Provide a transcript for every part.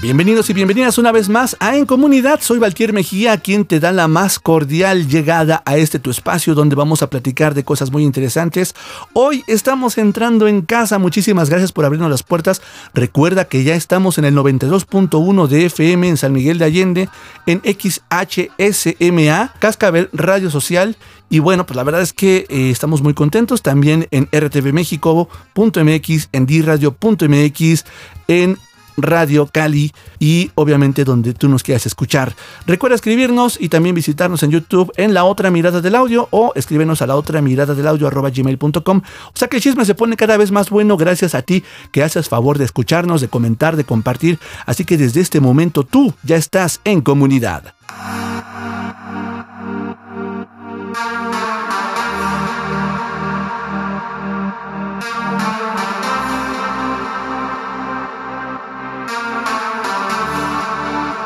Bienvenidos y bienvenidas una vez más a En Comunidad. Soy Valtier Mejía, quien te da la más cordial llegada a este tu espacio donde vamos a platicar de cosas muy interesantes. Hoy estamos entrando en casa. Muchísimas gracias por abrirnos las puertas. Recuerda que ya estamos en el 92.1 de FM en San Miguel de Allende, en XHSMA, Cascabel Radio Social. Y bueno, pues la verdad es que eh, estamos muy contentos también en rtvmexico.mx, en diradio.mx, en Radio Cali y obviamente donde tú nos quieras escuchar. Recuerda escribirnos y también visitarnos en YouTube en La Otra Mirada del Audio o escríbenos a la otra mirada del audio arroba gmail.com. O sea que el chisme se pone cada vez más bueno gracias a ti que haces favor de escucharnos, de comentar, de compartir. Así que desde este momento tú ya estás en comunidad.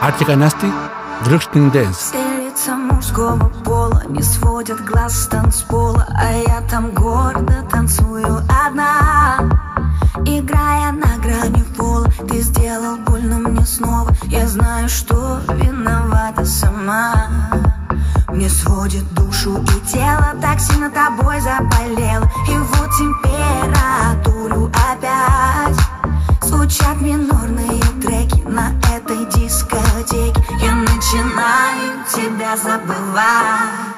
Насти, Дрюшкин Дэнс. Все лица мужского пола не сводят глаз с танцпола А я там гордо танцую одна. Играя на грани пола Ты сделал больно мне снова. Я знаю, что виновата сама. Мне сводит душу и тело Так сильно тобой заболело. И вот температуру опять Звучат минорные треки на дискотеке Я начинаю тебя забывать.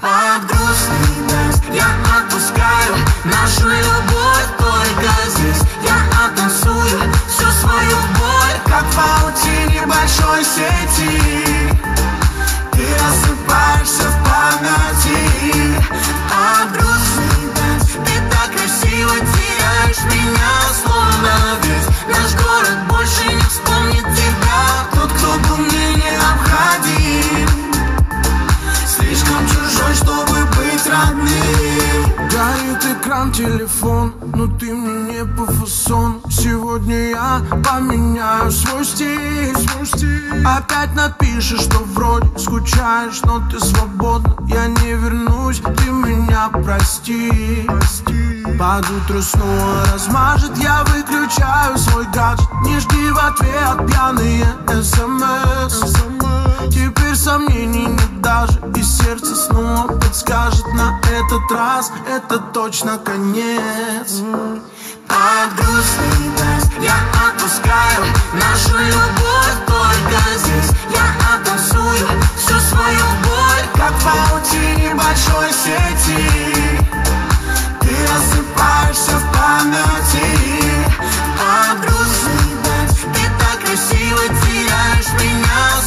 Под грустный дождь я отпускаю Нашу любовь только здесь Я оттанцую всю свою боль Как в паутине большой сети. Ты рассыпаешься в памяти. Под грустный дождь Ты теряешь меня Словно весь наш город больше не вспомнит тебя Тот, кто был мне необходим. Слишком чужой, чтобы экран, телефон, но ты мне не по фасону Сегодня я поменяю свой стиль, свой стиль. Опять напишешь, что вроде скучаешь, но ты свободна Я не вернусь, ты меня прости, прости. Под утро снова размажет, я выключаю свой гаджет. Не жди в ответ пьяные смс Теперь сомнений нет даже И сердце снова подскажет на этот раз. Это точно конец. Под грустный дождь я отпускаю Нашу любовь только здесь. Я оттанцую всю свою боль Как в паутине большой сети. Ты рассыпаешься в памяти. Под грустный дождь Ты так красиво теряешь меня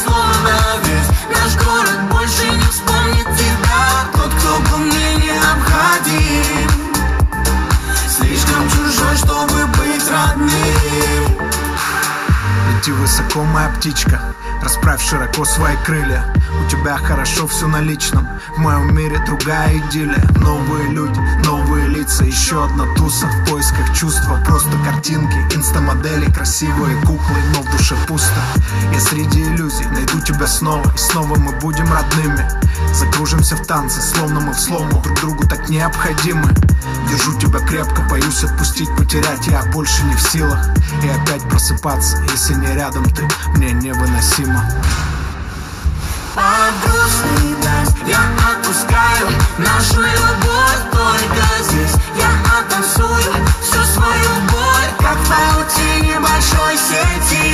наш город больше не вспомнит тебя. Тот, кто был мне необходим. Слишком чужой, чтобы быть родным. Лети высоко, моя птичка Расправь широко свои крылья. У тебя хорошо все на личном В моем мире другая идиллия. Новые люди, новые лица Еще одна туса в поисках чувства. Просто картинки, инстамодели Красивые куклы, но в душе пусто. Я среди иллюзий найду тебя снова И снова мы будем родными. Закружимся в танце, словно мы в слому. Друг другу так необходимы. Держу тебя крепко, боюсь отпустить, потерять. Я больше не в силах. И опять просыпаться, если не рядом ты. Мне невыносимо Под грустный дождь я отпускаю Нашу любовь только здесь. Я оттанцую всю свою боль Как в большой сети.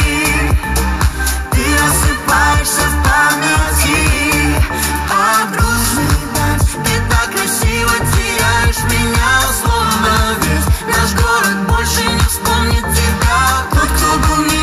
Ты рассыпаешься в памяти. Под грустный дождь Ты так красиво теряешь меня Словно весь. Наш город больше не вспомнит тебя. Тот, кто был мне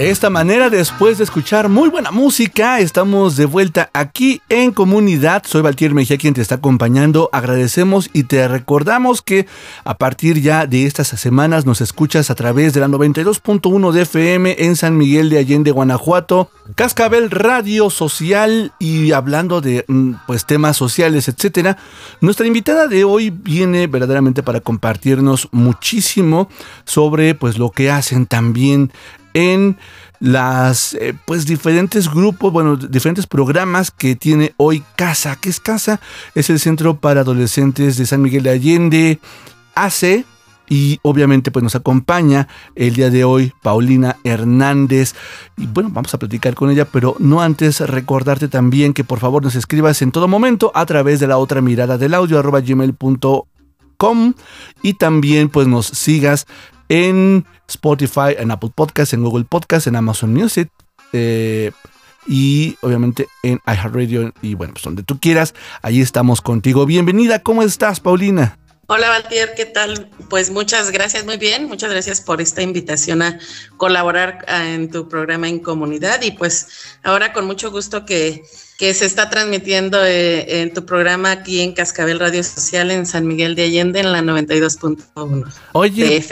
De esta manera, después de escuchar muy buena música, estamos de vuelta aquí en comunidad. Soy Valtier Mejía quien te está acompañando. Agradecemos y te recordamos que a partir ya de estas semanas nos escuchas a través de la 92.1 de FM en San Miguel de Allende, Guanajuato, Cascabel Radio Social y hablando de mm, pues temas sociales, etcétera. Nuestra invitada de hoy viene verdaderamente para compartirnos muchísimo sobre pues lo que hacen también en las eh, pues diferentes grupos, bueno, diferentes programas que tiene hoy Casa. ¿Qué es Casa? Es el Centro para Adolescentes de San Miguel de Allende, AC. Y obviamente pues nos acompaña el día de hoy Paulina Hernández. Y bueno, vamos a platicar con ella, pero no antes recordarte también que por favor nos escribas en todo momento a través de la otra mirada del audio arroba gmail.com y también pues nos sigas en Spotify, en Apple Podcasts, en Google Podcasts, en Amazon Music. eh, y obviamente en iHeartRadio y bueno, pues donde tú quieras, ahí estamos contigo. Bienvenida, ¿cómo estás, Paulina? Hola Valtier, ¿qué tal? Pues muchas gracias, muy bien, muchas gracias por esta invitación a colaborar ah, en tu programa en comunidad y pues ahora con mucho gusto que, que se está transmitiendo eh, en tu programa aquí en Cascabel Radio Social en San Miguel de Allende en la 92.1 de Oye,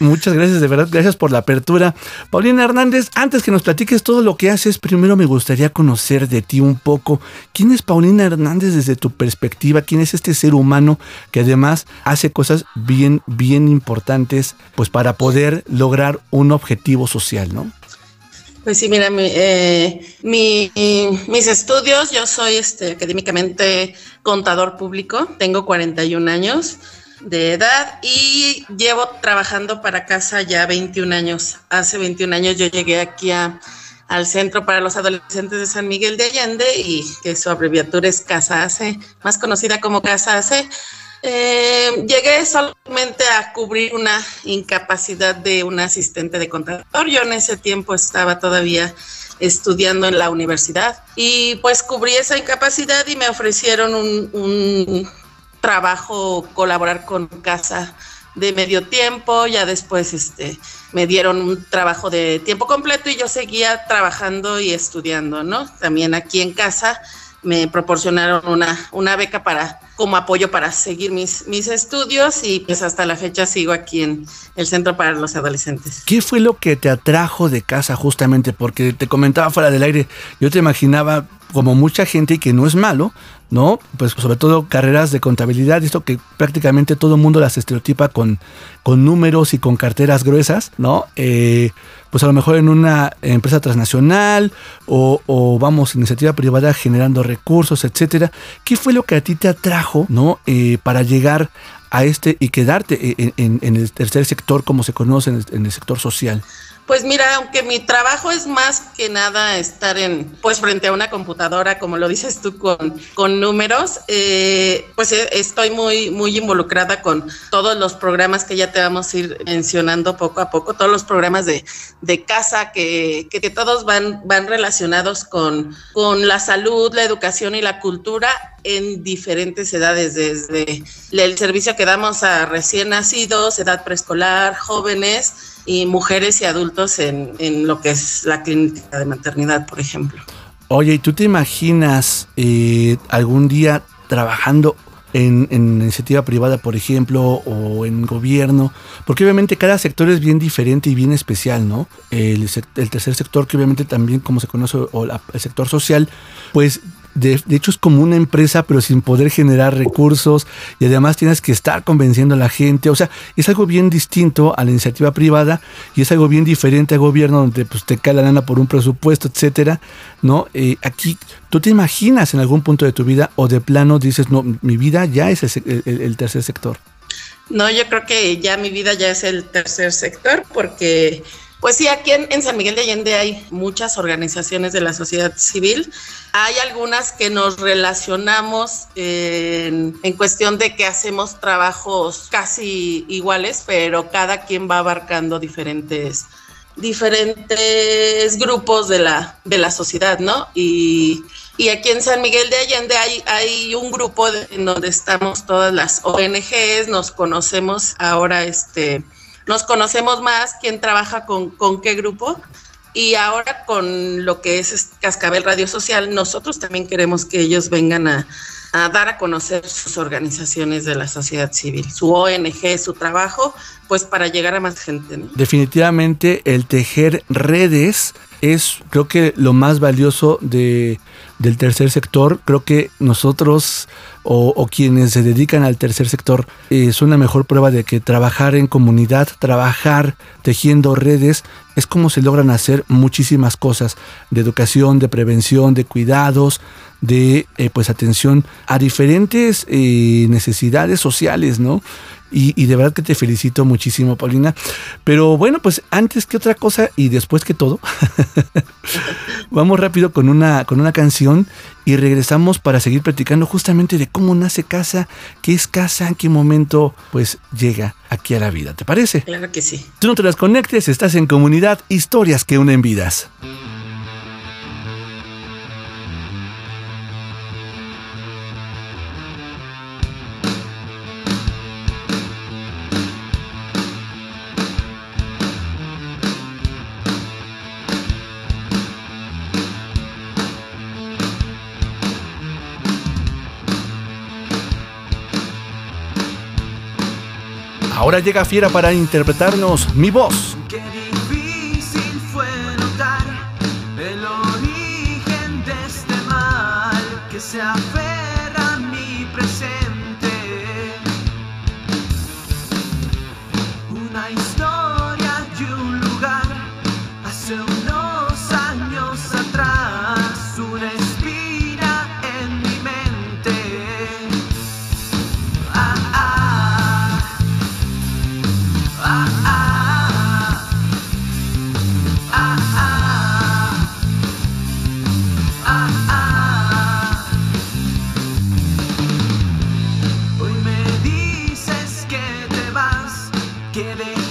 muchas gracias, de verdad, gracias por la apertura. Paulina Hernández, antes que nos platiques todo lo que haces, primero me gustaría conocer de ti un poco. ¿Quién es Paulina Hernández desde tu perspectiva? ¿Quién es este ser humano que además hace cosas bien, bien importantes, pues para poder lograr un objetivo social, ¿no? Pues sí, mira, mi, eh, mi- mis estudios, yo soy este, académicamente contador público, tengo 41 años de edad y llevo trabajando para casa ya 21 años. Hace 21 años yo llegué aquí a- al Centro para los Adolescentes de San Miguel de Allende y que su abreviatura es Casa AC, más conocida como Casa AC. Eh, llegué solamente a cubrir una incapacidad de un asistente de contador. Yo en ese tiempo estaba todavía estudiando en la universidad y pues cubrí esa incapacidad y me ofrecieron un, un trabajo, colaborar con casa de medio tiempo, ya después este, me dieron un trabajo de tiempo completo y yo seguía trabajando y estudiando, ¿no? También aquí en casa me proporcionaron una, una beca para como apoyo para seguir mis, mis estudios y pues hasta la fecha sigo aquí en el Centro para los Adolescentes. ¿Qué fue lo que te atrajo de casa justamente? Porque te comentaba fuera del aire, yo te imaginaba como mucha gente y que no es malo, ¿no? Pues sobre todo carreras de contabilidad, esto que prácticamente todo el mundo las estereotipa con, con números y con carteras gruesas, ¿no? Eh, pues a lo mejor en una empresa transnacional o, o, vamos, iniciativa privada generando recursos, etcétera. ¿Qué fue lo que a ti te atrajo, ¿no? Eh, para llegar a este y quedarte en, en, en el tercer sector como se conoce en el sector social? Pues mira, aunque mi trabajo es más que nada estar en, pues frente a una computadora, como lo dices tú, con, con números, eh, pues estoy muy, muy involucrada con todos los programas que ya te vamos a ir mencionando poco a poco, todos los programas de, de casa que, que, que, todos van, van relacionados con, con la salud, la educación y la cultura en diferentes edades, desde el servicio que damos a recién nacidos, edad preescolar, jóvenes y mujeres y adultos en, en, lo que es la clínica de maternidad, por ejemplo. Oye, ¿y tú te imaginas eh, algún día trabajando en, en, iniciativa privada, por ejemplo, o en gobierno, porque obviamente cada sector es bien diferente y bien especial, ¿no? El, el tercer sector, que obviamente también, como se conoce, o la, el sector social, pues de, hecho es como una empresa, pero sin poder generar recursos y además tienes que estar convenciendo a la gente. O sea, es algo bien distinto a la iniciativa privada y es algo bien diferente al gobierno donde pues, te cae la lana por un presupuesto, etcétera. ¿no? Eh, aquí, ¿tú te imaginas en algún punto de tu vida o de plano dices, no, mi vida ya es el tercer sector? No, yo creo que ya mi vida ya es el tercer sector porque pues sí, aquí en, San Miguel de Allende hay muchas organizaciones de la sociedad civil. Hay algunas que nos relacionamos en, cuestión de que hacemos trabajos casi iguales, pero cada quien va abarcando diferentes, diferentes grupos de la, de la sociedad, ¿no? Y, y aquí en San Miguel de Allende hay, hay un grupo en donde estamos todas las ONGs, nos conocemos ahora, este nos conocemos más, quién trabaja con, con qué grupo. Y ahora con lo que es Cascabel Radio Social, nosotros también queremos que ellos vengan a, a, dar a conocer sus organizaciones de la sociedad civil, su ONG, su trabajo, pues para llegar a más gente. Definitivamente el tejer redes es creo que lo más valioso de, del tercer sector. Creo que nosotros o, quienes se dedican al tercer sector eh, son la mejor prueba de que trabajar en comunidad, trabajar tejiendo redes, es como se logran hacer muchísimas cosas de educación, de prevención, de cuidados, de eh, pues atención a diferentes eh, necesidades sociales, ¿no? Y, y, de verdad que te felicito muchísimo, Paulina. Pero bueno, pues antes que otra cosa y después que todo, vamos rápido con una, con una canción y regresamos para seguir platicando justamente de cómo nace casa, qué es casa, en qué momento pues llega aquí a la vida. ¿Te parece? Claro que sí. Tú no te las conectes, estás en comunidad, historias que unen vidas. Ahora llega Fiera para interpretarnos mi voz. Qué vas, que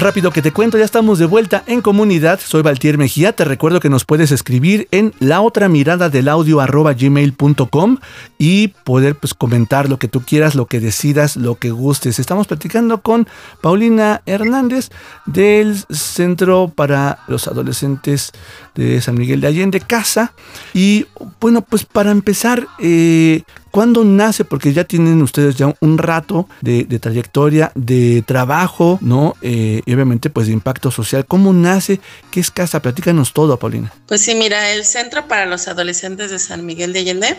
Rápido que te cuento, ya estamos de vuelta en comunidad. Soy Valtier Mejía. Te recuerdo que nos puedes escribir en la otra mirada del audio gmail.com y poder pues, comentar lo que tú quieras, lo que decidas, lo que gustes. Estamos platicando con Paulina Hernández del Centro para los Adolescentes de San Miguel de Allende, Casa. Y bueno, pues para empezar, eh, ¿Cuándo nace? Porque ya tienen ustedes ya un rato de, trayectoria, de trabajo, ¿no? Eh, y obviamente pues de impacto social. ¿Cómo nace? ¿Qué es Casa? Platícanos todo, Paulina. Pues sí, mira, el Centro para los Adolescentes de San Miguel de Allende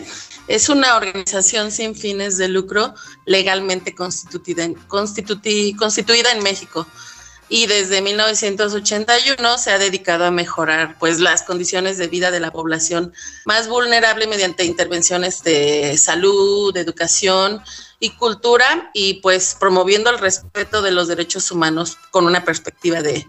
es una organización sin fines de lucro legalmente constituida, constituida en México y desde 1981 se ha dedicado a mejorar pues las condiciones de vida de la población más vulnerable mediante intervenciones de salud, de educación y cultura y pues promoviendo el respeto de los derechos humanos con una perspectiva de,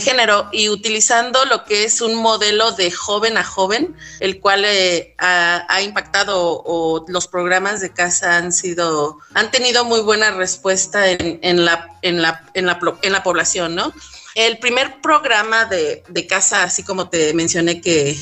género y utilizando lo que es un modelo de joven a joven, el cual eh, ha, impactado o los programas de casa han sido, han tenido muy buena respuesta en, la, en, la, en, la, en la población, ¿no? El primer programa de, casa, así como te mencioné que,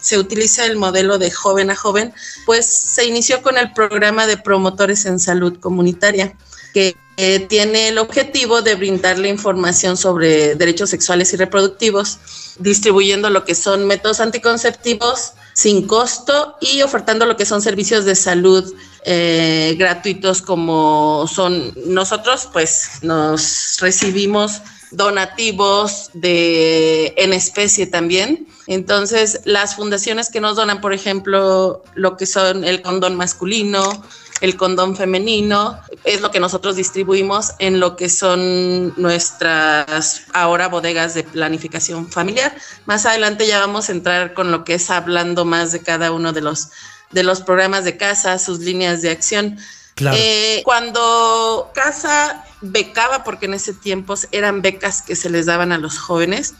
se utiliza el modelo de joven a joven, pues se inició con el programa de promotores en salud comunitaria, que eh, tiene el objetivo de brindarle información sobre derechos sexuales y reproductivos, distribuyendo lo que son métodos anticonceptivos sin costo y ofertando lo que son servicios de salud eh, gratuitos como son nosotros, pues nos recibimos donativos de en especie también. Entonces, las fundaciones que nos donan, por ejemplo, lo que son el condón masculino, el condón femenino, es lo que nosotros distribuimos en lo que son nuestras ahora bodegas de planificación familiar. Más adelante ya vamos a entrar con lo que es hablando más de cada uno de los de los programas de casa, sus líneas de acción. Eh, cuando Casa becaba, porque en ese tiempo eran becas que se les daban a los jóvenes,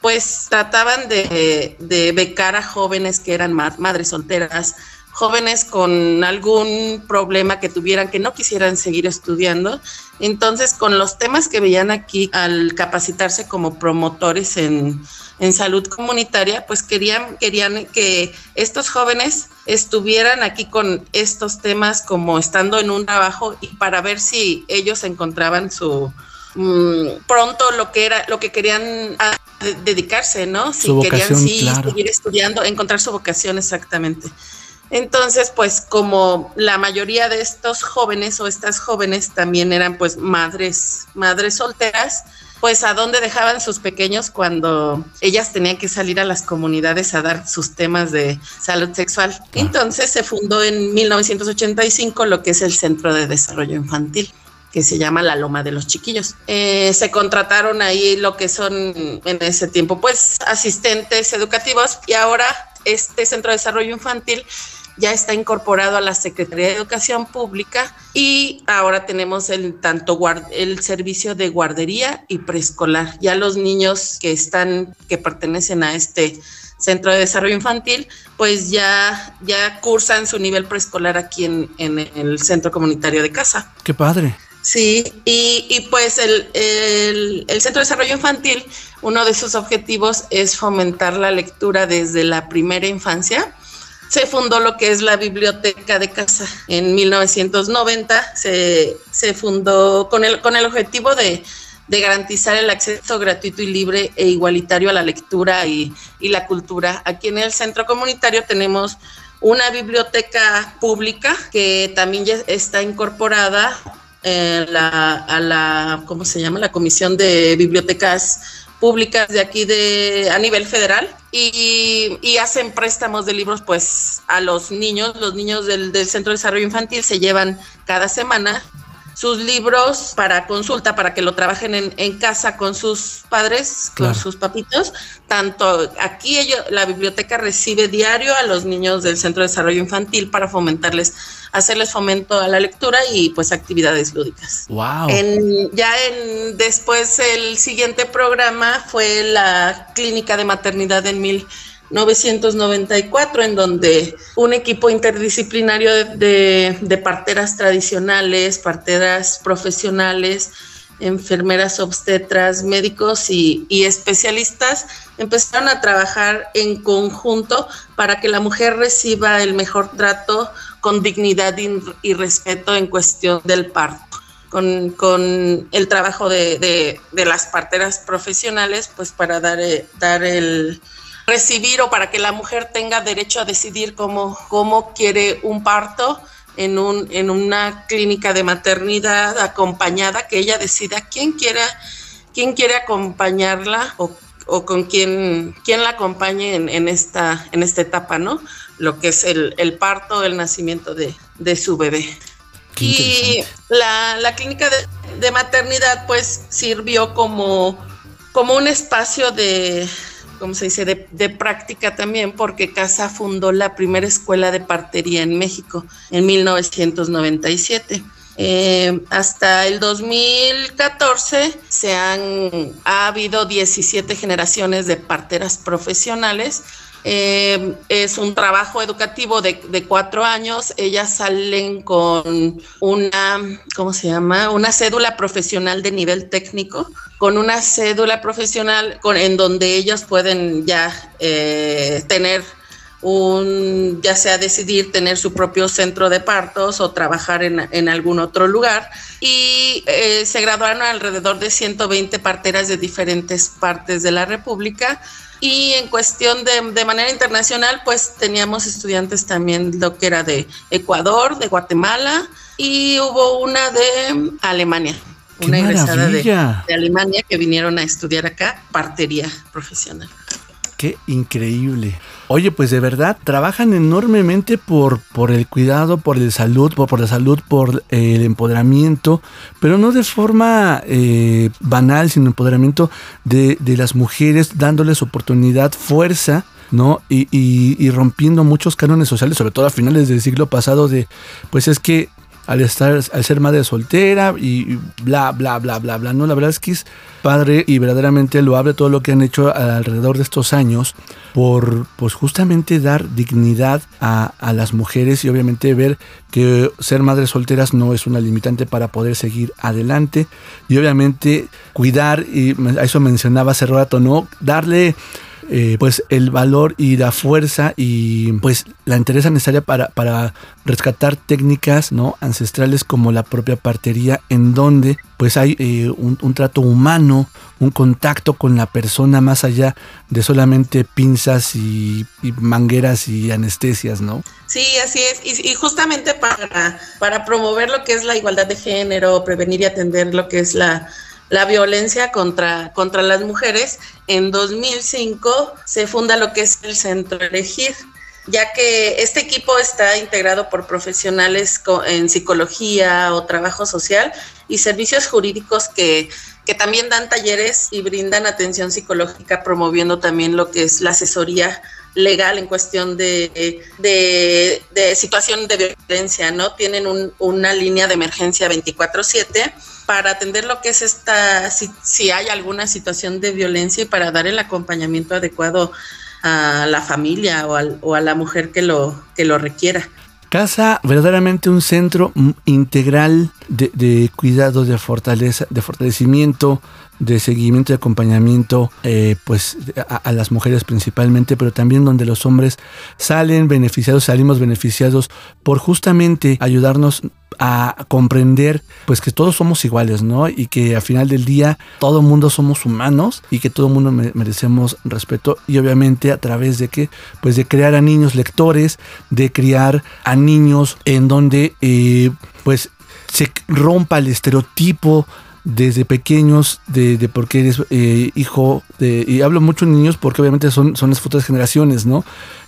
pues trataban de, de becar a jóvenes que eran madres solteras, jóvenes con algún problema que tuvieran, que no quisieran seguir estudiando. Entonces, con los temas que veían aquí al capacitarse como promotores en, salud comunitaria, pues querían, querían que estos jóvenes estuvieran aquí con estos temas como estando en un trabajo y para ver si ellos encontraban su, mm, pronto lo que era lo que querían dedicarse, ¿no? Si querían sí seguir estudiando, encontrar su vocación exactamente. Entonces, pues como la mayoría de estos jóvenes o estas jóvenes también eran pues madres, madres solteras, pues a dónde dejaban sus pequeños cuando ellas tenían que salir a las comunidades a dar sus temas de salud sexual. Entonces se fundó en 1985 lo que es el Centro de Desarrollo Infantil que se llama La Loma de los Chiquillos. Eh, se contrataron ahí lo que son en ese tiempo, pues asistentes educativos y ahora este Centro de Desarrollo Infantil ya está incorporado a la Secretaría de Educación Pública y ahora tenemos el tanto el servicio de guardería y preescolar. Ya los niños que están que pertenecen a este Centro de Desarrollo Infantil, pues ya, ya cursan su nivel preescolar aquí en, el Centro Comunitario de Casa. Qué padre. Sí, y, pues el, el, Centro de Desarrollo Infantil, uno de sus objetivos es fomentar la lectura desde la primera infancia se fundó lo que es la biblioteca de casa. En 1990 se, se fundó con el, con el objetivo de, garantizar el acceso gratuito y libre e igualitario a la lectura y, la cultura. Aquí en el centro comunitario tenemos una biblioteca pública que también ya está incorporada la, a la, ¿cómo se llama? La Comisión de Bibliotecas públicas de aquí de a nivel federal y, hacen préstamos de libros pues a los niños, los niños del, del Centro de Desarrollo Infantil se llevan cada semana sus libros para consulta, para que lo trabajen en, casa con sus padres, con sus papitos. Tanto aquí ellos, la biblioteca recibe diario a los niños del Centro de Desarrollo Infantil para fomentarles, hacerles fomento a la lectura y pues actividades lúdicas. Wow. ya en después el siguiente programa fue la clínica de maternidad en mil 994, en donde un equipo interdisciplinario de, parteras tradicionales, parteras profesionales, enfermeras obstetras, médicos y, especialistas empezaron a trabajar en conjunto para que la mujer reciba el mejor trato con dignidad y, respeto en cuestión del parto. Con, el trabajo de, las parteras profesionales, pues para dar, eh, dar el recibir o para que la mujer tenga derecho a decidir cómo, cómo quiere un parto en, un, en una clínica de maternidad acompañada, que ella decida quién quiera, quién quiere acompañarla o, o con quién, quién la acompañe en, en, esta, en esta etapa, ¿no? Lo que es el, el parto, el nacimiento de, de su bebé. Y la, la clínica de, de, maternidad pues sirvió como, como un espacio de, ¿cómo se dice?, de, práctica también, porque Casa fundó la primera escuela de partería en México en 1997. Eh, hasta el 2014 se han, ha habido 17 generaciones de parteras profesionales eh, es un trabajo educativo de, cuatro años. Ellas salen con una, ¿cómo se llama? Una cédula profesional de nivel técnico, con una cédula profesional con, en donde ellas pueden ya eh, tener un, ya sea decidir tener su propio centro de partos o trabajar en, algún otro lugar. Y eh, se graduaron alrededor de 120 parteras de diferentes partes de la República y en cuestión de, de, manera internacional, pues teníamos estudiantes también lo que era de Ecuador, de Guatemala y hubo una de Alemania, una ingresada de, de, Alemania que vinieron a estudiar acá partería profesional. Qué increíble. Oye, pues de verdad, trabajan enormemente por, por el cuidado, por el salud, por, por la salud, por eh, el empoderamiento, pero no de forma eh, banal, sino empoderamiento de, de, las mujeres, dándoles oportunidad, fuerza. ¿no? Y, y, y rompiendo muchos cánones sociales, sobre todo a finales del siglo pasado, de pues es que al estar, al ser madre soltera y bla, bla, bla, bla, bla. No, la verdad es que es padre y verdaderamente lo abre todo lo que han hecho alrededor de estos años por, pues justamente dar dignidad a, a las mujeres y obviamente ver que ser madres solteras no es una limitante para poder seguir adelante y obviamente cuidar, y a eso mencionaba hace rato, ¿no? Darle eh, pues el valor y la fuerza y pues la interés necesaria para, para rescatar técnicas no ancestrales como la propia partería en donde pues hay eh, un, trato humano un contacto con la persona más allá de solamente pinzas y, mangueras y anestesias no sí así es. Y, y, justamente para para promover lo que es la igualdad de género prevenir y atender lo que es la la violencia contra, contra las mujeres, en 2005 se funda lo que es el Centro Elegir, ya que este equipo está integrado por profesionales en psicología o trabajo social y servicios jurídicos que, que también dan talleres y brindan atención psicológica, promoviendo también lo que es la asesoría legal en cuestión de, de, situación de violencia, ¿no? Tienen una línea de emergencia 24/7 para atender lo que es esta, si, si hay alguna situación de violencia y para dar el acompañamiento adecuado a la familia o, o a la mujer que lo, que lo requiera. Casa verdaderamente un centro integral de, de cuidado, de fortaleza, de fortalecimiento, de seguimiento y acompañamiento eh, pues a, las mujeres principalmente, pero también donde los hombres salen beneficiados, salimos beneficiados por justamente ayudarnos a comprender pues que todos somos iguales, ¿no? Y que al final del día todo mundo somos humanos y que todo mundo merecemos respeto y obviamente a través de que pues de crear a niños lectores, de criar a niños en donde eh, pues se rompa el estereotipo desde pequeños de, de por qué eres eh, hijo de, y hablo mucho de niños porque obviamente son, son las futuras generaciones, ¿no?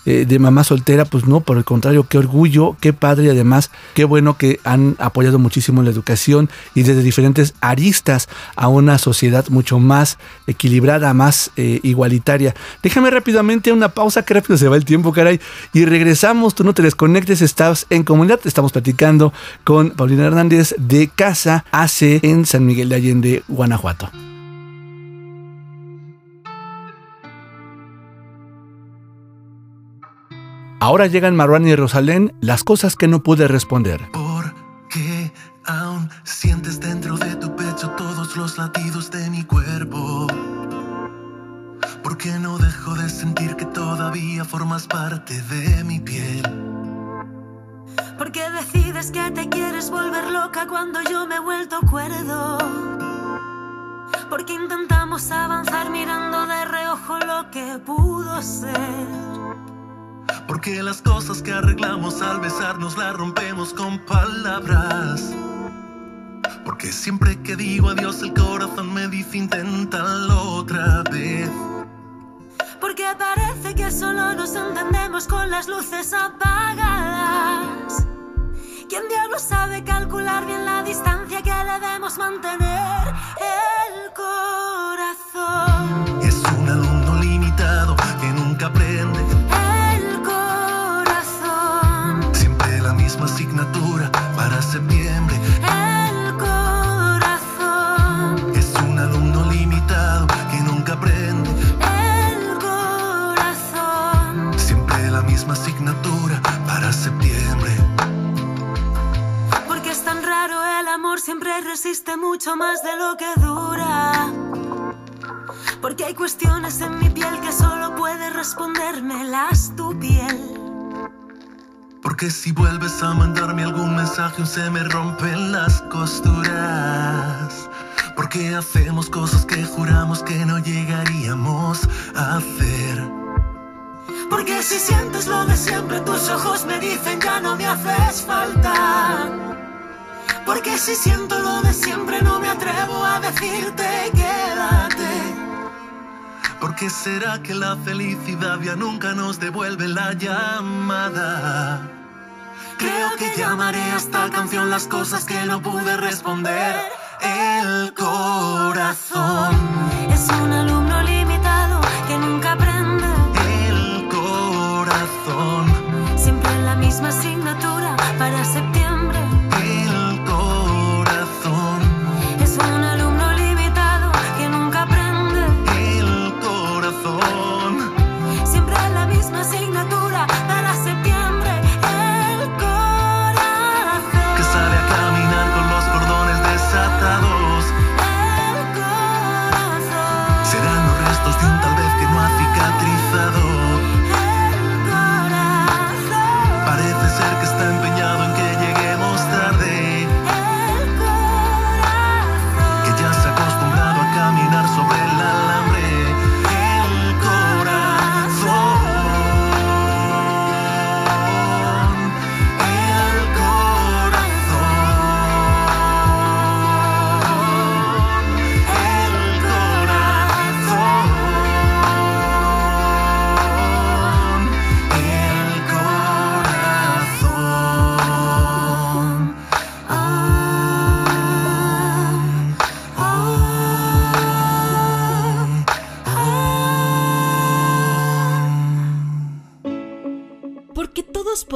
Eh, de mamá soltera, pues no, por el contrario, qué orgullo, qué padre y además qué bueno que han apoyado muchísimo la educación y desde diferentes aristas a una sociedad mucho más equilibrada, más eh, igualitaria. Déjame rápidamente una pausa, que rápido se va el tiempo, caray, y regresamos, tú no te desconectes, estás en comunidad, estamos platicando con Paulina Hernández de Casa AC en San Miguel de Allende, Guanajuato. Ahora llegan Marwan y Rosalén, las cosas que no pude responder. Porque aún Sientes dentro de tu pecho todos los latidos de mi cuerpo. Porque no dejo de sentir que todavía formas parte de mi piel. Porque decides que te quieres volver loca cuando yo me he vuelto cuerdo. Porque intentamos avanzar mirando de reojo lo que pudo ser. Porque las cosas que arreglamos al besarnos las rompemos con palabras. Porque siempre que digo adiós el corazón me dice inténtalo otra vez. Porque parece que solo nos entendemos con las luces apagadas. ¿Quién diablo sabe calcular bien la distancia que debemos mantener? El corazón. Septiembre. El corazón. Es un alumno limitado que nunca aprende. El corazón. Siempre la misma asignatura para septiembre. Porque es tan raro el amor, siempre resiste mucho más de lo que dura. Porque hay cuestiones en mi piel que solo puede respondérmelas tu piel. Porque si vuelves a mandarme algún mensaje se me rompen las costuras. Porque hacemos cosas que juramos que no llegaríamos a hacer. Porque si sientes lo de siempre, tus ojos me dicen ya no me haces falta. Porque si siento lo de siempre, no me atrevo a decirte quédate. Porque será que la felicidad ya nunca nos devuelve la llamada. Creo que llamaré a esta canción las cosas que no pude responder. El corazón, Es un alumno limitado que nunca aprende. el corazón, Siempre en la misma asignatura para septiembre.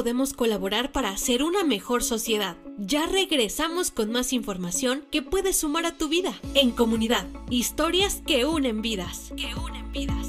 Podemos colaborar para hacer una mejor sociedad. Ya regresamos con más información que puedes sumar a tu vida. En comunidad, historias que unen vidas. Que unen vidas.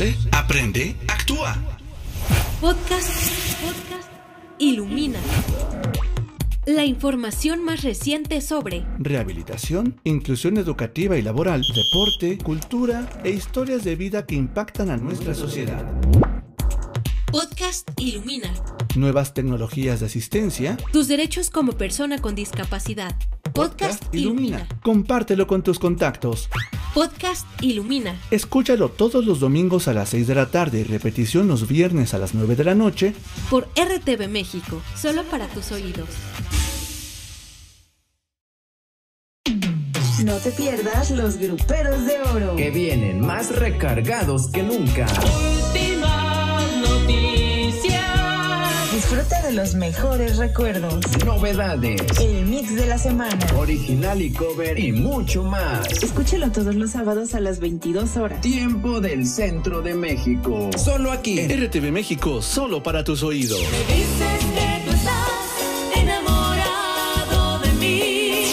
Conoce, aprende, actúa. Podcast, podcast, ilumina. La información más reciente sobre Rehabilitación, inclusión educativa y laboral, deporte, cultura e historias de vida que impactan a nuestra sociedad. Podcast Ilumina. Nuevas tecnologías de asistencia. Tus derechos como persona con discapacidad. Podcast Ilumina. Compártelo con tus contactos. Podcast Ilumina. Escúchalo todos los domingos a las 6 de la tarde y repetición los viernes a las 9 de la noche. Por RTV México. Solo para tus oídos. No te pierdas los gruperos de oro. Que vienen más recargados que nunca. Disfruta de los mejores recuerdos. Novedades. El mix de la semana. Original y cover y mucho más. Escúchelo todos los sábados a las 22 horas. Tiempo del centro de México. Solo aquí. En RTV México, solo para tus oídos. Me dices que tú estás enamorado de mí.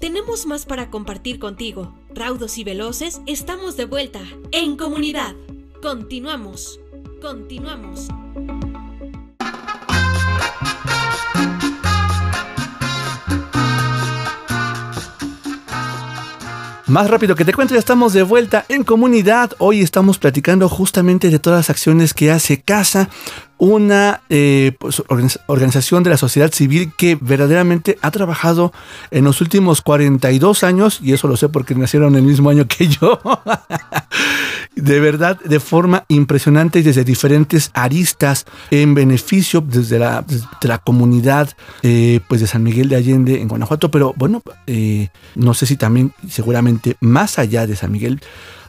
Tenemos más para compartir contigo. Raudos y veloces, estamos de vuelta en comunidad. Continuamos. Continuamos. Más rápido que te cuento, ya estamos de vuelta en comunidad. Hoy estamos platicando justamente de todas las acciones que hace Casa, una eh, pues, organiz- organización de la sociedad civil que verdaderamente ha trabajado en los últimos 42 años, y eso lo sé porque nacieron el mismo año que yo, de verdad, de forma impresionante y desde diferentes aristas en beneficio desde la, desde la comunidad eh, pues de San Miguel de Allende en Guanajuato, pero bueno, eh, no sé si también seguramente más allá de San Miguel.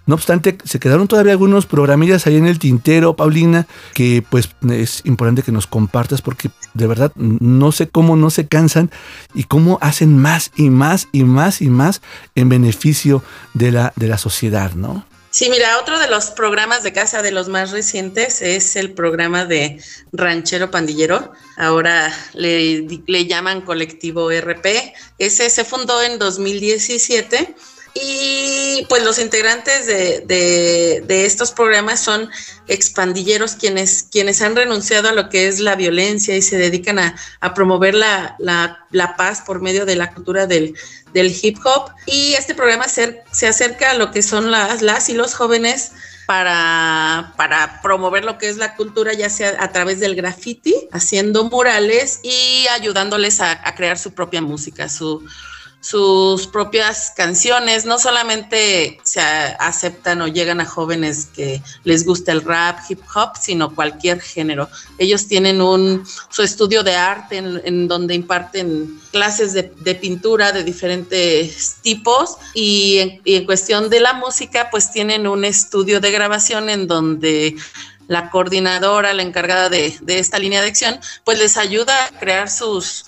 No obstante, se quedaron todavía algunos programillas ahí en el tintero, Paulina, que pues es importante que nos compartas porque de verdad no sé cómo no se cansan y cómo hacen más y más y más y más en beneficio de la, de la sociedad, ¿no? Sí, mira, otro de los programas de casa de los más recientes es el programa de Ranchero Pandillero. Ahora le, le llaman Colectivo RP. Ese se fundó en 2017 y pues los integrantes de, estos programas son expandilleros quienes, quienes han renunciado a lo que es la violencia y se dedican a, promover la, paz por medio de la cultura del, del hip hop. Y este programa se, se, acerca a lo que son las, las y los jóvenes para, para promover lo que es la cultura, ya sea a través del graffiti, haciendo murales y ayudándoles a, a crear su propia música, su, sus propias canciones. No solamente se aceptan o llegan a jóvenes que les gusta el rap, hip hop, sino cualquier género. Ellos tienen un su estudio de arte en, donde imparten clases de, pintura de diferentes tipos y en, cuestión de la música, pues tienen un estudio de grabación en donde la coordinadora, la encargada de, de, esta línea de acción, pues les ayuda a crear sus,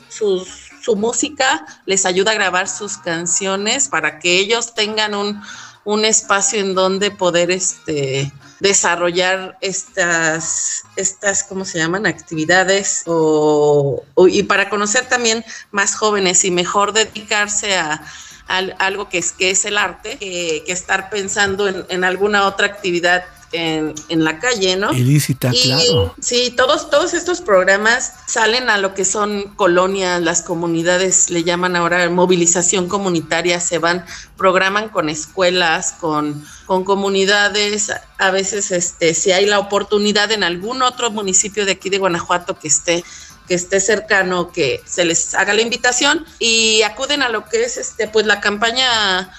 su música, les ayuda a grabar sus canciones para que ellos tengan un, un espacio en donde poder este, desarrollar estas, estas, ¿cómo se llaman? Actividades o, y para conocer también más jóvenes y mejor dedicarse a, a algo que es, que es el arte, que, que estar pensando en, en alguna otra actividad en, en, la calle, ¿no? Ilícita, y, claro. Sí, todos, todos estos programas salen a lo que son colonias, las comunidades, le llaman ahora movilización comunitaria, se van, programan con escuelas, con, con comunidades, a veces este, si hay la oportunidad en algún otro municipio de aquí de Guanajuato que esté que esté cercano, que se les haga la invitación y acuden a lo que es este, pues la campaña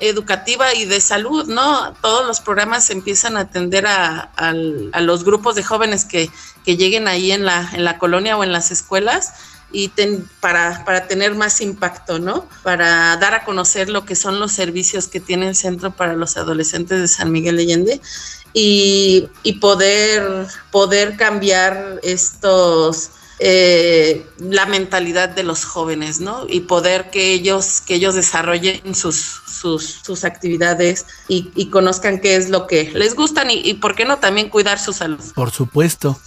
educativa y de salud, ¿no? Todos los programas empiezan a atender a, los grupos de jóvenes que, lleguen ahí en la, colonia o en las escuelas y para, tener más impacto, ¿no? Para dar a conocer lo que son los servicios que tiene el Centro para los Adolescentes de San Miguel de Allende y, poder cambiar estos... Eh, la mentalidad de los jóvenes, ¿no? Y poder que ellos, que ellos desarrollen sus, sus, sus actividades y, y, conozcan qué es lo que les gustan y, y, por qué no también cuidar su salud. Por supuesto.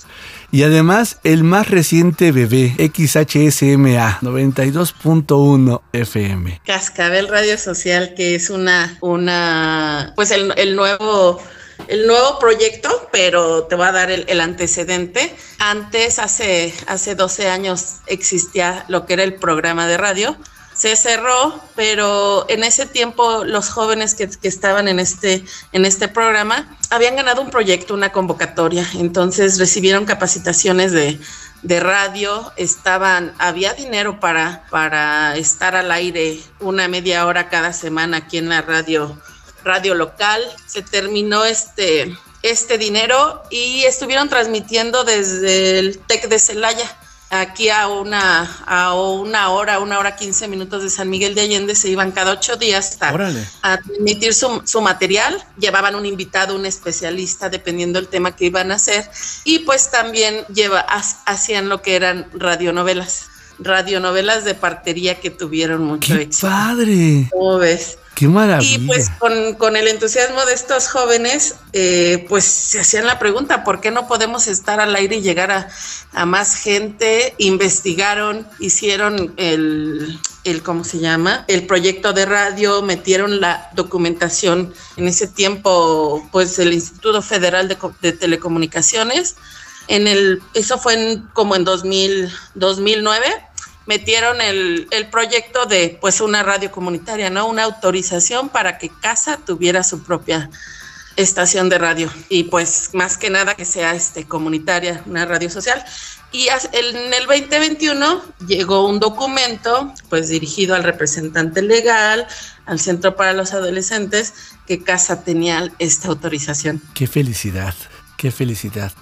Y además, el más reciente bebé, XHSMA 92.1 FM. Cascabel Radio Social, que es una, una, pues el, el nuevo el nuevo proyecto, pero te voy a dar el, el, antecedente. Antes, hace, hace 12 años, existía lo que era el programa de radio. Se cerró, pero en ese tiempo los jóvenes que, que estaban en este, en este programa habían ganado un proyecto, una convocatoria. Entonces recibieron capacitaciones de, de radio, estaban, había dinero para, para estar al aire una media hora cada semana aquí en la radio radio local, se terminó este, este dinero y estuvieron transmitiendo desde el TEC de Celaya. aquí a una, a una hora, una hora quince minutos de San Miguel de Allende, se iban cada ocho días a, a transmitir su, su, material, llevaban un invitado, un especialista, dependiendo del tema que iban a hacer, y pues también lleva, hacían lo que eran radionovelas radionovelas de partería que tuvieron mucho ¡Qué padre! ¿Cómo ves? ¡Qué maravilla! Y pues con, con el entusiasmo de estos jóvenes, eh, pues se hacían la pregunta, ¿por qué no podemos estar al aire y llegar a, a más gente? Investigaron, hicieron el, el, ¿cómo se llama? El proyecto de radio, metieron la documentación en ese tiempo, pues el Instituto Federal de, de Telecomunicaciones. En el, eso fue en, como en 2000, 2009 metieron el, el, proyecto de pues una radio comunitaria, ¿no? Una autorización para que Casa tuviera su propia estación de radio y pues más que nada que sea este comunitaria, una radio social. Y en el 2021 llegó un documento pues dirigido al representante legal, al Centro para los Adolescentes, que Casa tenía esta autorización. Qué felicidad, qué felicidad.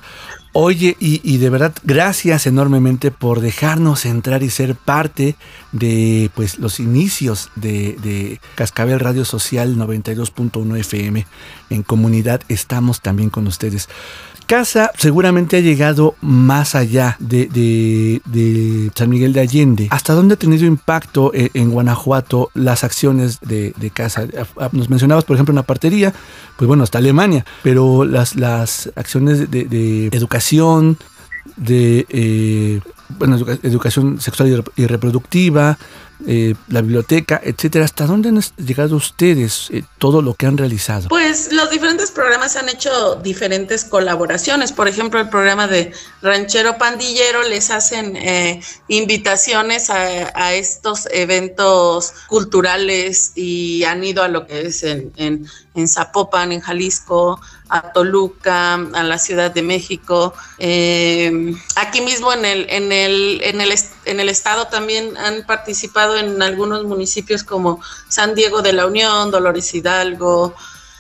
Oye, y, de verdad, gracias enormemente por dejarnos entrar y ser parte de pues, los inicios de, de Cascabel Radio Social 92.1 FM. En comunidad estamos también con ustedes. Casa seguramente ha llegado más allá de, San Miguel de Allende. ¿Hasta dónde ha tenido impacto en, en Guanajuato las acciones de, de, Casa? Nos mencionabas, por ejemplo, una partería, pues bueno, hasta Alemania, pero las, acciones de, educación, de eh, educación sexual y reproductiva, eh, la biblioteca, etcétera. ¿Hasta dónde han llegado ustedes eh, todo lo que han realizado? Pues los diferentes programas han hecho diferentes colaboraciones. Por ejemplo, el programa de Ranchero Pandillero les hacen eh, invitaciones a, estos eventos culturales y han ido a lo que es en, en Zapopan, en Jalisco, a Toluca, a la Ciudad de México. Eh, aquí mismo en el, en, el, en, el, en el estado también han participado en algunos municipios como San Diego de la Unión, Dolores Hidalgo,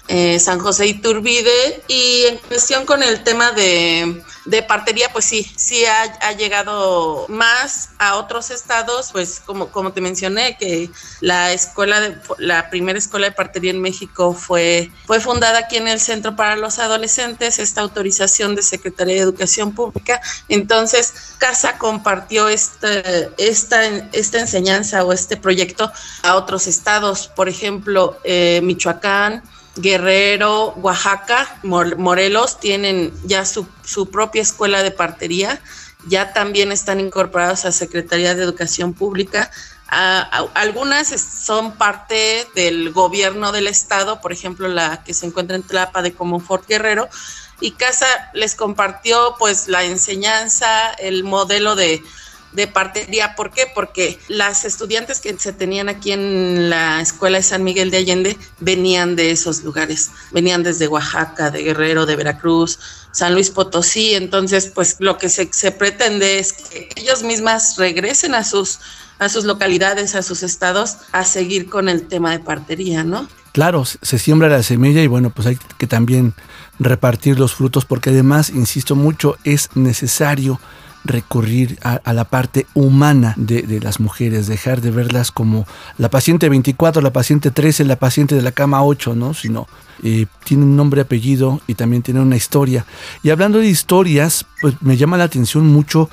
eh, San José Iturbide. Y en cuestión con el tema de, de partería, pues sí, sí ha, llegado más a otros estados, pues como, como te mencioné, que la escuela de, la primera escuela de partería en México fue, fue fundada aquí en el Centro para los Adolescentes, esta autorización de Secretaría de Educación Pública. Entonces, Casa compartió este, esta, esta enseñanza o este proyecto a otros estados, por ejemplo, eh, Michoacán, Guerrero, Oaxaca, Morelos tienen ya su, propia escuela de partería, ya también están incorporados a Secretaría de Educación Pública. Algunas son parte del gobierno del estado, por ejemplo, la que se encuentra en Tlapa de Comonfort Guerrero, y Casa les compartió pues la enseñanza, el modelo de, de partería. ¿Por qué? Porque las estudiantes que se tenían aquí en la escuela de San Miguel de Allende venían de esos lugares, venían desde Oaxaca, de Guerrero, de Veracruz, San Luis Potosí. Entonces, pues lo que se, pretende es que ellos mismas regresen a sus a sus localidades, a sus estados, a seguir con el tema de partería, ¿no? Claro, se siembra la semilla y bueno, pues hay que también repartir los frutos porque además, insisto mucho, es necesario recurrir a, la parte humana de, de, las mujeres, dejar de verlas como la paciente 24, la paciente 13, la paciente de la cama 8, ¿no? Sino eh, tiene un nombre, apellido y también tiene una historia. Y hablando de historias, pues me llama la atención mucho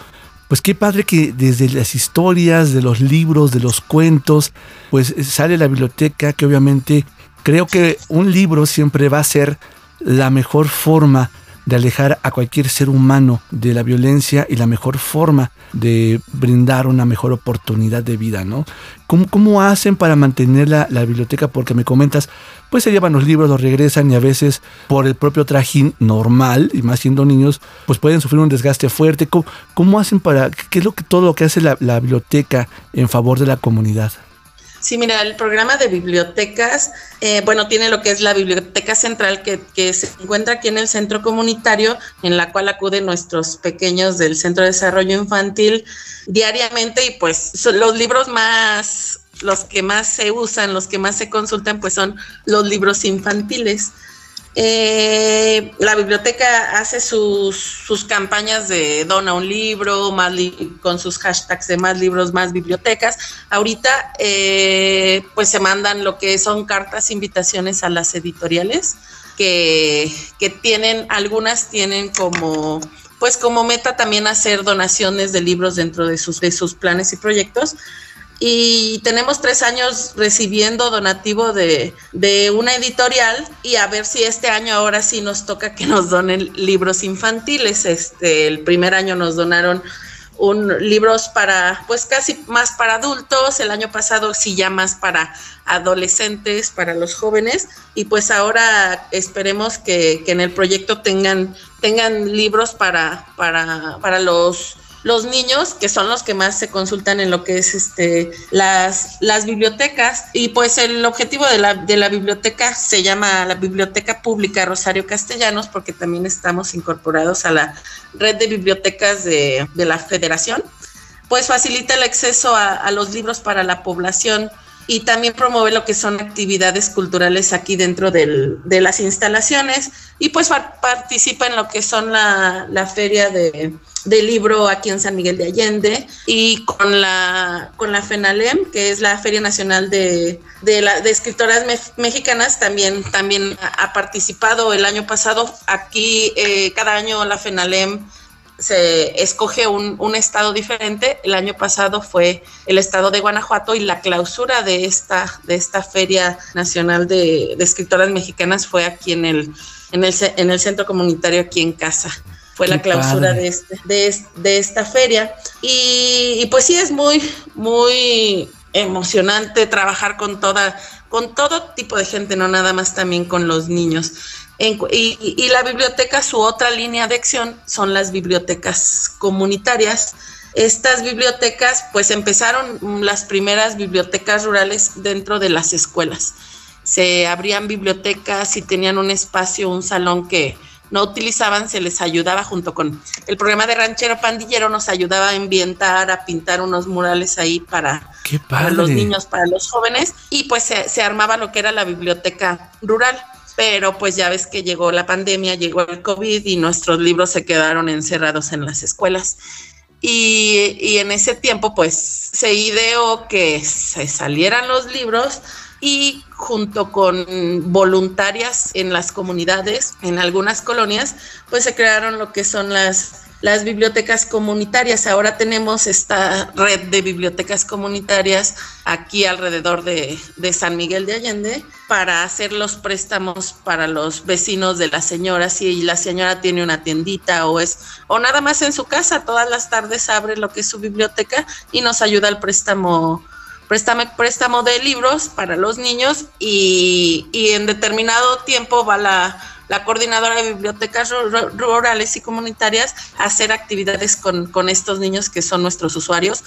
pues qué padre que desde las historias, de los libros, de los cuentos, pues sale la biblioteca que obviamente creo que un libro siempre va a ser la mejor forma de alejar a cualquier ser humano de la violencia y la mejor forma de brindar una mejor oportunidad de vida, ¿no? ¿Cómo, cómo hacen para mantener la, la, biblioteca? Porque me comentas, pues se llevan los libros, los regresan y a veces por el propio trajín normal, y más siendo niños, pues pueden sufrir un desgaste fuerte. ¿Cómo, cómo hacen para, qué es lo que todo lo que hace la, la biblioteca en favor de la comunidad? Sí, mira, el programa de bibliotecas, eh, bueno, tiene lo que es la biblioteca central que, se encuentra aquí en el centro comunitario, en la cual acuden nuestros pequeños del Centro de Desarrollo Infantil diariamente y pues son los libros más, los que más se usan, los que más se consultan, pues son los libros infantiles. Eh, la biblioteca hace sus, sus, campañas de dona un libro, con sus hashtags de más libros, más bibliotecas. Ahorita, eh, pues se mandan lo que son cartas, invitaciones a las editoriales, que, que tienen, algunas tienen como pues como meta también hacer donaciones de libros dentro de sus, de sus planes y proyectos y tenemos tres años recibiendo donativo de, de, una editorial y a ver si este año ahora sí nos toca que nos donen libros infantiles. Este, el primer año nos donaron un, libros para, pues casi más para adultos, el año pasado sí ya más para adolescentes, para los jóvenes, y pues ahora esperemos que, que en el proyecto tengan, tengan libros para, para, para los los niños, que son los que más se consultan en lo que es este las, las bibliotecas. Y pues el objetivo de la, de la biblioteca se llama la Biblioteca Pública Rosario Castellanos, porque también estamos incorporados a la red de bibliotecas de, de la Federación. Pues facilita el acceso a, a los libros para la población y también promueve lo que son actividades culturales aquí dentro del, de las instalaciones y pues participa en lo que son la, la feria de, libro aquí en San Miguel de Allende y con la, con la FENALEM, que es la Feria Nacional de, de, la, de Escritoras Mexicanas, también, también ha participado el año pasado. Aquí eh, cada año la FENALEM se escoge un, un, estado diferente. El año pasado fue el estado de Guanajuato y la clausura de esta, de esta Feria Nacional de, de Escritoras Mexicanas fue aquí en el, en el, en el centro comunitario aquí en casa. Fue la clausura de, este, de, de, esta feria. Y, y, pues sí, es muy, muy emocionante trabajar con toda, con todo tipo de gente, no nada más también con los niños y, la biblioteca, su otra línea de acción son las bibliotecas comunitarias. Estas bibliotecas, pues empezaron las primeras bibliotecas rurales dentro de las escuelas. Se abrían bibliotecas y tenían un espacio, un salón que no utilizaban, se les ayudaba junto con el programa de Ranchero Pandillero, nos ayudaba a ambientar, a pintar unos murales ahí para, para los niños, para los jóvenes, y pues se, se armaba lo que era la biblioteca rural pero pues ya ves que llegó la pandemia, llegó el COVID y nuestros libros se quedaron encerrados en las escuelas. Y, en ese tiempo pues se ideó que se salieran los libros y junto con voluntarias en las comunidades, en algunas colonias, pues se crearon lo que son las las bibliotecas comunitarias. Ahora tenemos esta red de bibliotecas comunitarias aquí alrededor de, San Miguel de Allende para hacer los préstamos para los vecinos de la señora. Si la señora tiene una tiendita o es, o nada más en su casa, todas las tardes abre lo que es su biblioteca y nos ayuda al préstamo préstamo, préstamo de libros para los niños y, y en determinado tiempo va la la coordinadora de bibliotecas rurales y comunitarias hacer actividades con, con estos niños que son nuestros usuarios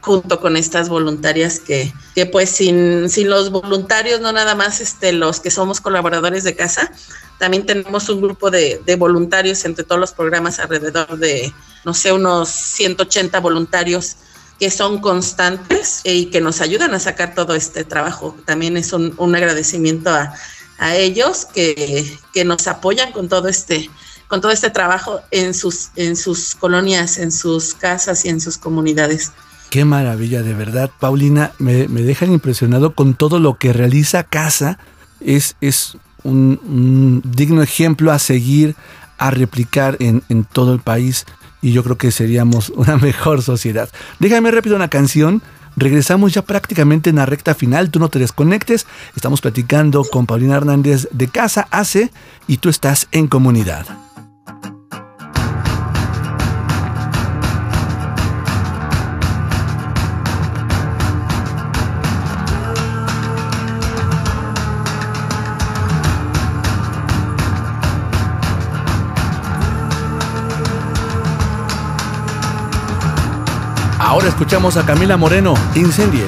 junto con estas voluntarias que, que pues sin, sin, los voluntarios, no nada más este, los que somos colaboradores de casa, también tenemos un grupo de, de, voluntarios entre todos los programas alrededor de, no sé, unos 180 voluntarios que son constantes y que nos ayudan a sacar todo este trabajo. También es un, un agradecimiento a, a ellos que, que, nos apoyan con todo este con todo este trabajo en sus en sus colonias, en sus casas y en sus comunidades. Qué maravilla, de verdad, Paulina, me, me dejan impresionado con todo lo que realiza Casa. Es, es un, un digno ejemplo a seguir, a replicar en, en todo el país y yo creo que seríamos una mejor sociedad. Déjame rápido una canción Regresamos ya prácticamente en la recta final, tú no te desconectes, estamos platicando con Paulina Hernández de Casa Hace y tú estás en comunidad. Ahora escuchamos a Camila Moreno, Incendie.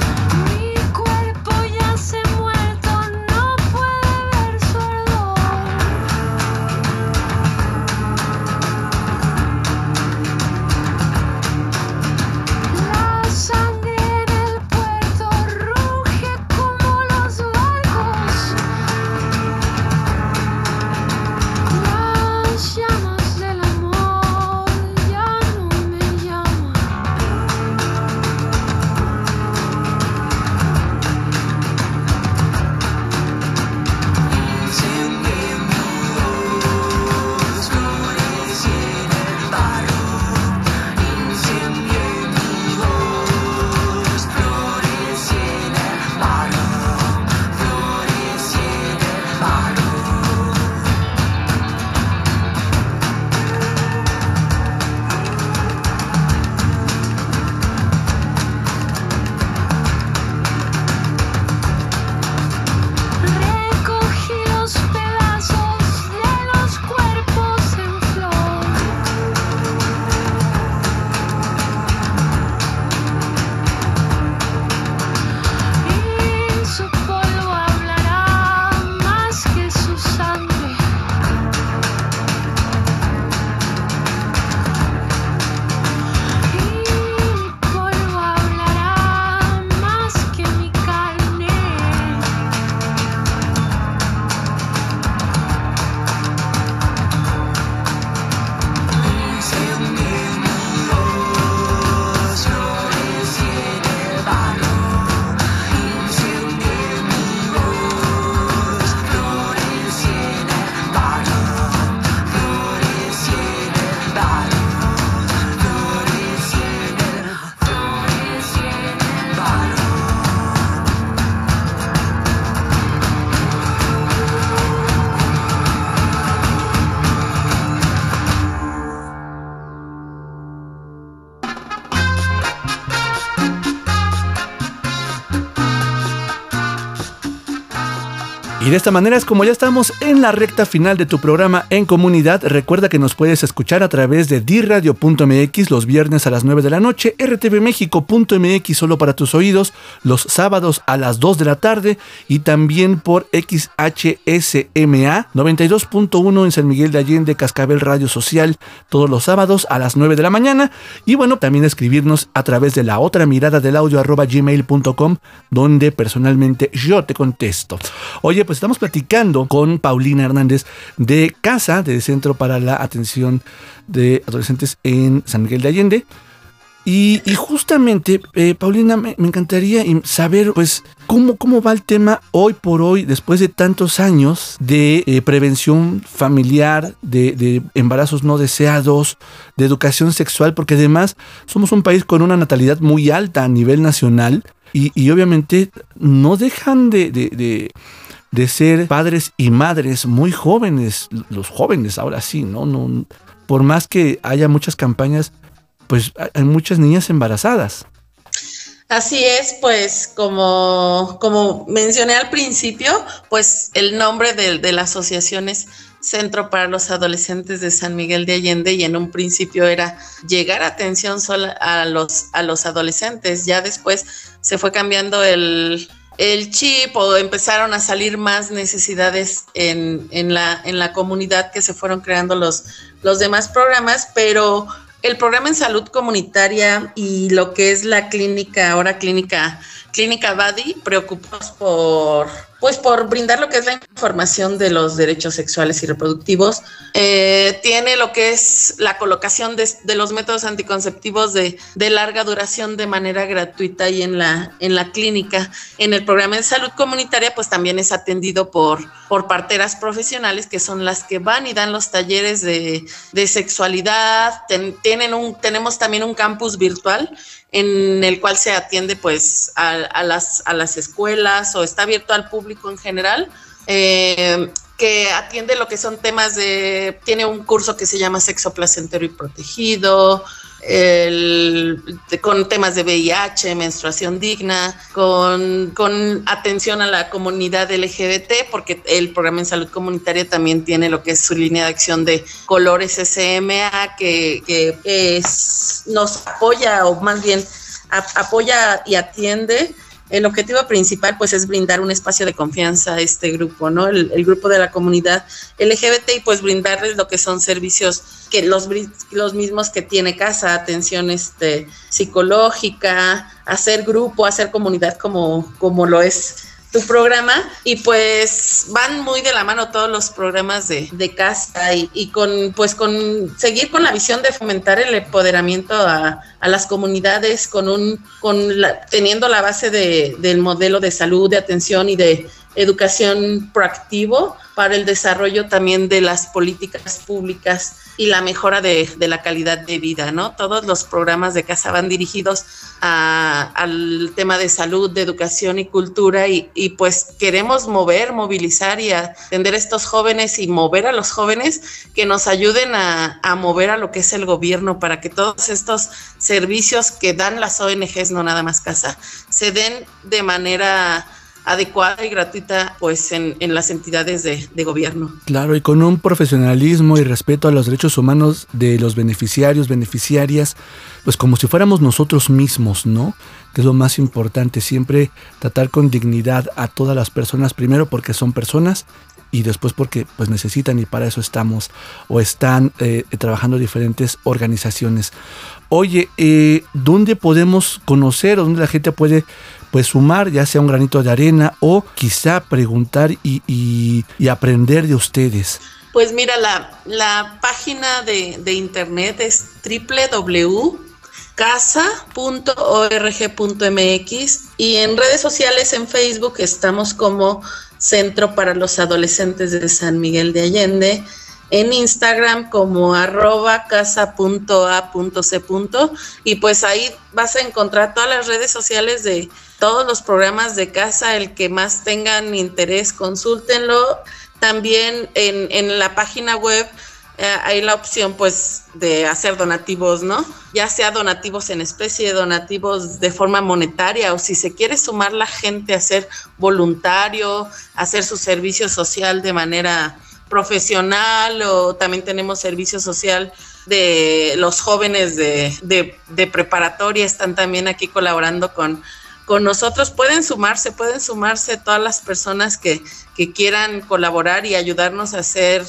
De esta manera es como ya estamos en la recta final de tu programa en comunidad. Recuerda que nos puedes escuchar a través de diradio.mx los viernes a las 9 de la noche, rtvmexico.mx solo para tus oídos, los sábados a las 2 de la tarde y también por XHSMA 92.1 en San Miguel de Allende, Cascabel Radio Social, todos los sábados a las 9 de la mañana. Y bueno, también escribirnos a través de la otra mirada del audio arroba gmail.com, donde personalmente yo te contesto. Oye, pues estamos platicando con Paulina Hernández de Casa, del Centro para la Atención de Adolescentes en San Miguel de Allende. Y, justamente, eh, Paulina, me, encantaría saber, pues, cómo, cómo va el tema hoy por hoy, después de tantos años de eh, prevención familiar, de, de, embarazos no deseados, de educación sexual, porque además somos un país con una natalidad muy alta a nivel nacional y, obviamente no dejan de, de, de de ser padres y madres muy jóvenes, los jóvenes ahora sí, ¿no? no por más que haya muchas campañas, pues hay muchas niñas embarazadas. Así es, pues como, como mencioné al principio, pues el nombre de, la asociación es Centro para los Adolescentes de San Miguel de Allende y en un principio era llegar atención sola a los, a los adolescentes. Ya después se fue cambiando el, el chip o empezaron a salir más necesidades en, en, la, en la comunidad que se fueron creando los, los demás programas, pero el programa en salud comunitaria y lo que es la clínica, ahora clínica, clínica Badi, preocupados por pues por brindar lo que es la información de los derechos sexuales y reproductivos. Eh, tiene lo que es la colocación de, de los métodos anticonceptivos de, de, larga duración de manera gratuita y en la, en la clínica. En el programa de salud comunitaria, pues también es atendido por, por parteras profesionales que son las que van y dan los talleres de, de sexualidad. Tienen un, tenemos también un campus virtual en el cual se atiende pues a, a, las, a las escuelas o está abierto al público en general. Eh, que atiende lo que son temas de, tiene un curso que se llama sexo placentero y protegido, el, con temas de VIH, menstruación digna, con, con, atención a la comunidad LGBT, porque el programa en salud comunitaria también tiene lo que es su línea de acción de colores SMA, que, que es, nos apoya o más bien apoya y atiende el objetivo principal pues es brindar un espacio de confianza a este grupo, ¿no? El, el, grupo de la comunidad LGBT y pues brindarles lo que son servicios que los, los mismos que tiene casa, atención este, psicológica, hacer grupo, hacer comunidad como, como lo es tu programa y pues van muy de la mano todos los programas de, de casa y, y, con pues con seguir con la visión de fomentar el empoderamiento a, a las comunidades con un con la, teniendo la base de, del modelo de salud, de atención y de educación proactivo para el desarrollo también de las políticas públicas y la mejora de, de, la calidad de vida, ¿no? Todos los programas de casa van dirigidos a, al tema de salud, de educación y cultura y, pues queremos mover, movilizar y atender a estos jóvenes y mover a los jóvenes que nos ayuden a, a mover a lo que es el gobierno para que todos estos servicios que dan las ONGs, no nada más casa, se den de manera adecuada y gratuita pues en, en las entidades de, de, gobierno. Claro, y con un profesionalismo y respeto a los derechos humanos de los beneficiarios, beneficiarias, pues como si fuéramos nosotros mismos, ¿no? Que es lo más importante, siempre tratar con dignidad a todas las personas, primero porque son personas y después porque pues necesitan y para eso estamos o están eh, trabajando diferentes organizaciones. Oye, eh, ¿dónde podemos conocer o dónde la gente puede pues sumar ya sea un granito de arena o quizá preguntar y, y, aprender de ustedes? Pues mira, la, la página de, de, internet es www.casa.org.mx y en redes sociales en Facebook estamos como Centro para los Adolescentes de San Miguel de Allende en Instagram como arroba casa.a.c. y pues ahí vas a encontrar todas las redes sociales de todos los programas de casa, el que más tengan interés, consúltenlo. También en, en la página web eh, hay la opción pues de hacer donativos, ¿no? Ya sea donativos en especie, donativos de forma monetaria o si se quiere sumar la gente a ser voluntario, hacer su servicio social de manera profesional o también tenemos servicio social de los jóvenes de, de, de preparatoria, están también aquí colaborando con con nosotros. Pueden sumarse, pueden sumarse todas las personas que, que quieran colaborar y ayudarnos a hacer,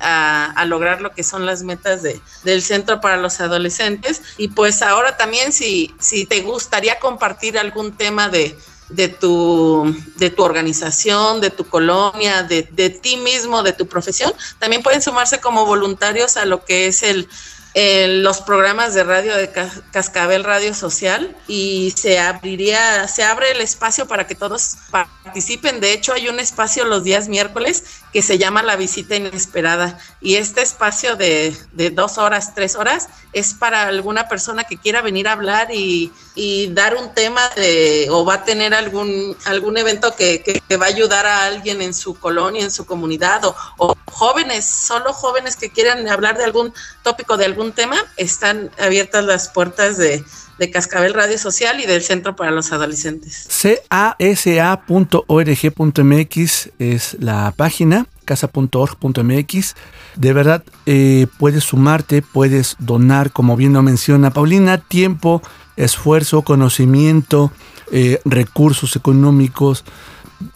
a, a, lograr lo que son las metas de, del Centro para los Adolescentes. Y pues ahora también si, si te gustaría compartir algún tema de, de tu, de tu organización, de tu colonia, de, de ti mismo, de tu profesión, también pueden sumarse como voluntarios a lo que es el en los programas de radio de Cascabel Radio Social y se abriría, se abre el espacio para que todos participen. De hecho, hay un espacio los días miércoles que se llama La Visita Inesperada y este espacio de, de dos horas, tres horas es para alguna persona que quiera venir a hablar y, y dar un tema de, o va a tener algún, algún evento que, que, va a ayudar a alguien en su colonia, en su comunidad o, o jóvenes, solo jóvenes que quieran hablar de algún tópico de algún tema, están abiertas las puertas de, de Cascabel Radio Social y del Centro para los Adolescentes. casa.org.mx es la página, casa.org.mx. De verdad, eh, puedes sumarte, puedes donar, como bien lo menciona Paulina, tiempo, esfuerzo, conocimiento, eh, recursos económicos.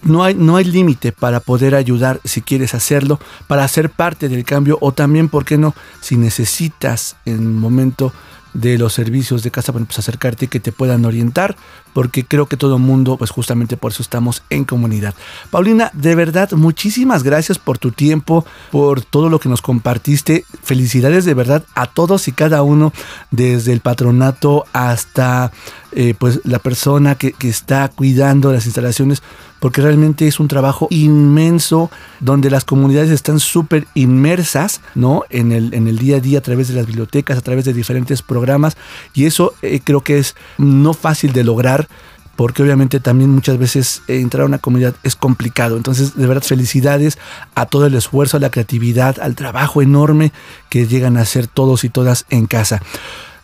No hay, no hay límite para poder ayudar si quieres hacerlo, para ser parte del cambio o también, ¿por qué no? Si necesitas en un momento de los servicios de casa, bueno, pues acercarte y que te puedan orientar, porque creo que todo el mundo, pues justamente por eso estamos en comunidad. Paulina, de verdad, muchísimas gracias por tu tiempo, por todo lo que nos compartiste. Felicidades de verdad a todos y cada uno, desde el patronato hasta eh, pues la persona que, que está cuidando las instalaciones, porque realmente es un trabajo inmenso donde las comunidades están súper inmersas, ¿no? En el, en el día a día a través de las bibliotecas, a través de diferentes programas y eso eh, creo que es no fácil de lograr porque obviamente también muchas veces eh, entrar a una comunidad es complicado. Entonces, de verdad, felicidades a todo el esfuerzo, a la creatividad, al trabajo enorme que llegan a hacer todos y todas en casa.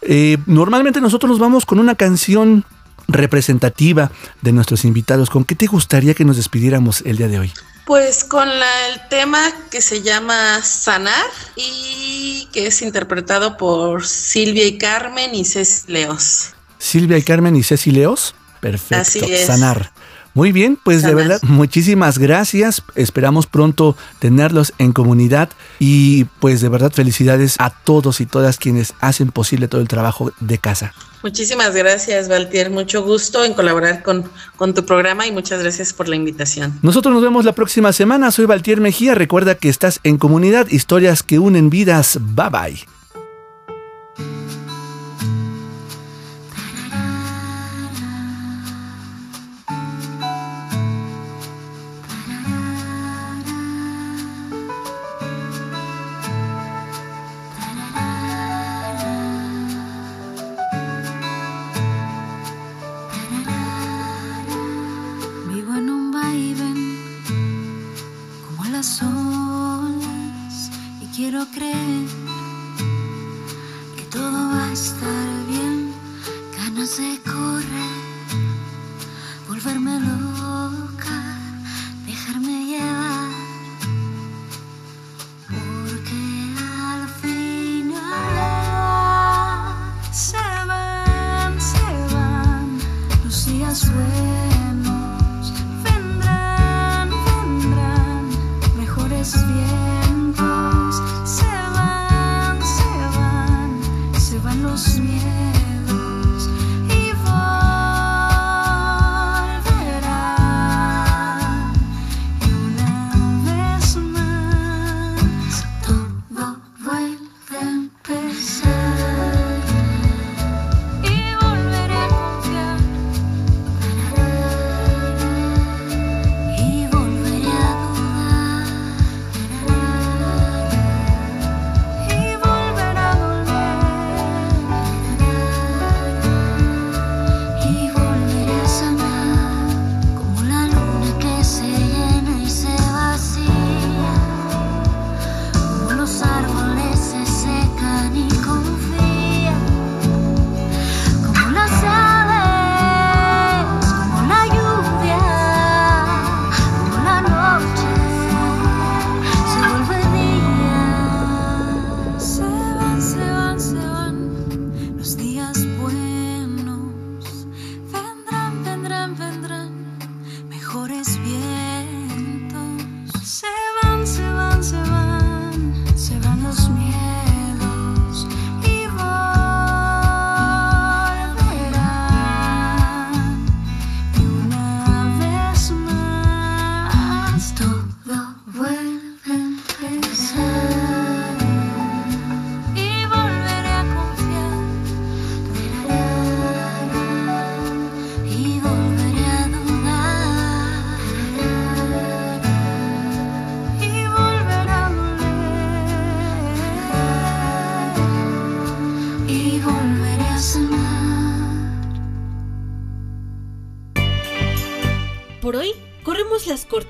Eh, normalmente nosotros nos vamos con una canción representativa de nuestros invitados. ¿Con qué te gustaría que nos despidiéramos el día de hoy? Pues con el tema que se llama Sanar y que es interpretado por Silvia y Carmen y Ceci Leos. Silvia y Carmen y Ceci Leos. Perfecto. Así es. Sanar. Muy bien, pues Sanar. de verdad, muchísimas gracias. Esperamos pronto tenerlos en comunidad y pues de verdad felicidades a todos y todas quienes hacen posible todo el trabajo de casa. Muchísimas gracias, Valtier. Mucho gusto en colaborar con, con, tu programa y muchas gracias por la invitación. Nosotros nos vemos la próxima semana. Soy Valtier Mejía. Recuerda que estás en comunidad, historias que unen vidas. Bye bye.